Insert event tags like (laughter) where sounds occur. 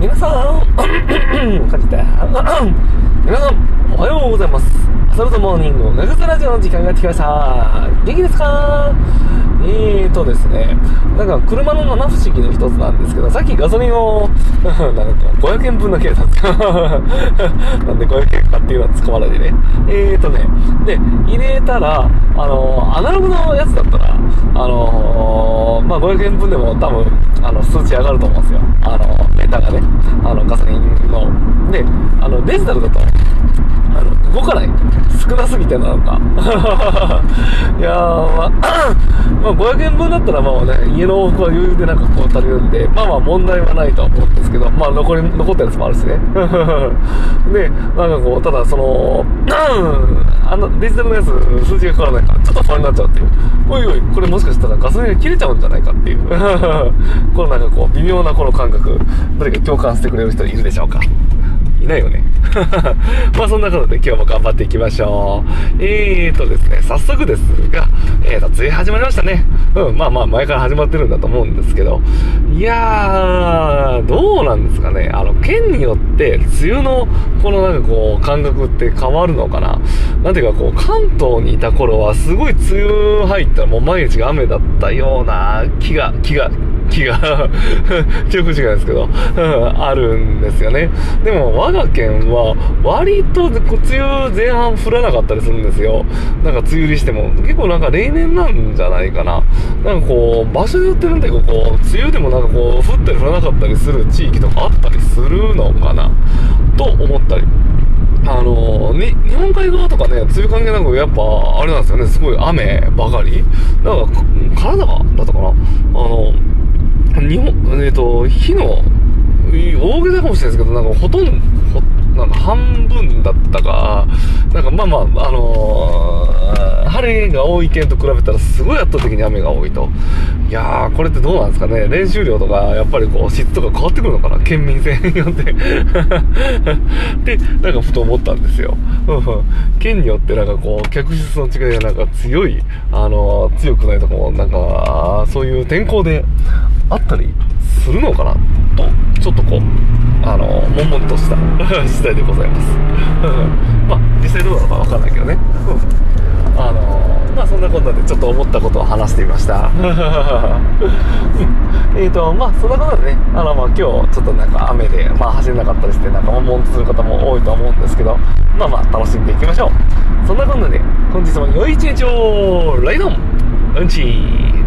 皆さん、感じた。皆さん、おはようございます。サルトモーニング、ガグザラジオの時間がやってきました。元気です。かえーとです。ね、なんか車の七不思議の一つなんです。けど、さっきガソリンを、なんか500円分だけやったんです。かなんで500円かっていうのは使わないでね。えーとね、で、入れたら、あの、アナログのやつだったら、あの、まあ、500円分でも多分、あの、数値上がると思うんです。よ。あの、ターがね、あの、ガソリンの。で、あの、デジタルだと、あの、動かない。少なすぎてなのか。(laughs) いやー、まあ、まあ、500円分だったらまあね、家の往復は余裕でなんかこう足りるんで、まあまあ問題はないとは思うんですけど、まあ残り、残ったやつもあるしね。(laughs) で、なんかこう、ただその、(clears throat) あの、デジタルのやつ、数字が変わらないから、ちょっと不安になっちゃうっていう。おいおい、これもしかしたらガソリンが切れちゃうんじゃないかっていう。(laughs) このなんかこう、微妙なこの感覚、誰か共感してくれる人いるでしょうかいないよね。(laughs) まあそんなことで今日も頑張っていきましょう。えーとですね、早速ですが、えーと、梅雨始まりましたね。うん、まあまあ前から始まってるんだと思うんですけど、いやー、どうなんですかね。あの、県によって梅雨のこのなんかこう感覚って変わるのかな。なんていうかこう、関東にいた頃はすごい梅雨入ったらもう毎日が雨だったような気が、気が、気が記憶違いですけど、(laughs) あるんですよね。でも、我が県は、割と、梅雨前半降らなかったりするんですよ。なんか、梅雨入りしても、結構なんか例年なんじゃないかな。なんかこう、場所によってなんていうかこう、梅雨でもなんかこう、降ったり降らなかったりする地域とかあったりするのかな、と思ったり。あのね、日本海側とかね、梅雨関係なく、やっぱ、あれなんですよね、すごい雨ばかり。なんか、金沢だったかなあの、日本、えっ、と、火の、大げさかもしれないですけど、なんかほとんど、ほなんか半分だったか、なんかまあまあ、あのー、晴れが多い県と比べたらすごい圧倒的に雨が多いと。いやー、これってどうなんですかね練習量とか、やっぱりこう、質とか変わってくるのかな県民性によって。(laughs) で、なんかふと思ったんですよ。県によってなんかこう、客室の違いがなんか強い、あのー、強くないとかも、なんか、そういう天候であったりするのかな？と、ちょっとこう、あの、悶々とした (laughs) 次第でございます。(laughs) まあ、実際どうなのかわかんないけどね。あの、まあそんなこんなでちょっと思ったことを話してみました。(laughs) えっと、まあそんなことでね、あの、まあ今日ちょっとなんか雨で、まあ走れなかったりして、なんか悶々とする方も多いと思うんですけど、まあまあ楽しんでいきましょう。そんなこんなで、本日も良い一日をライドンうんちー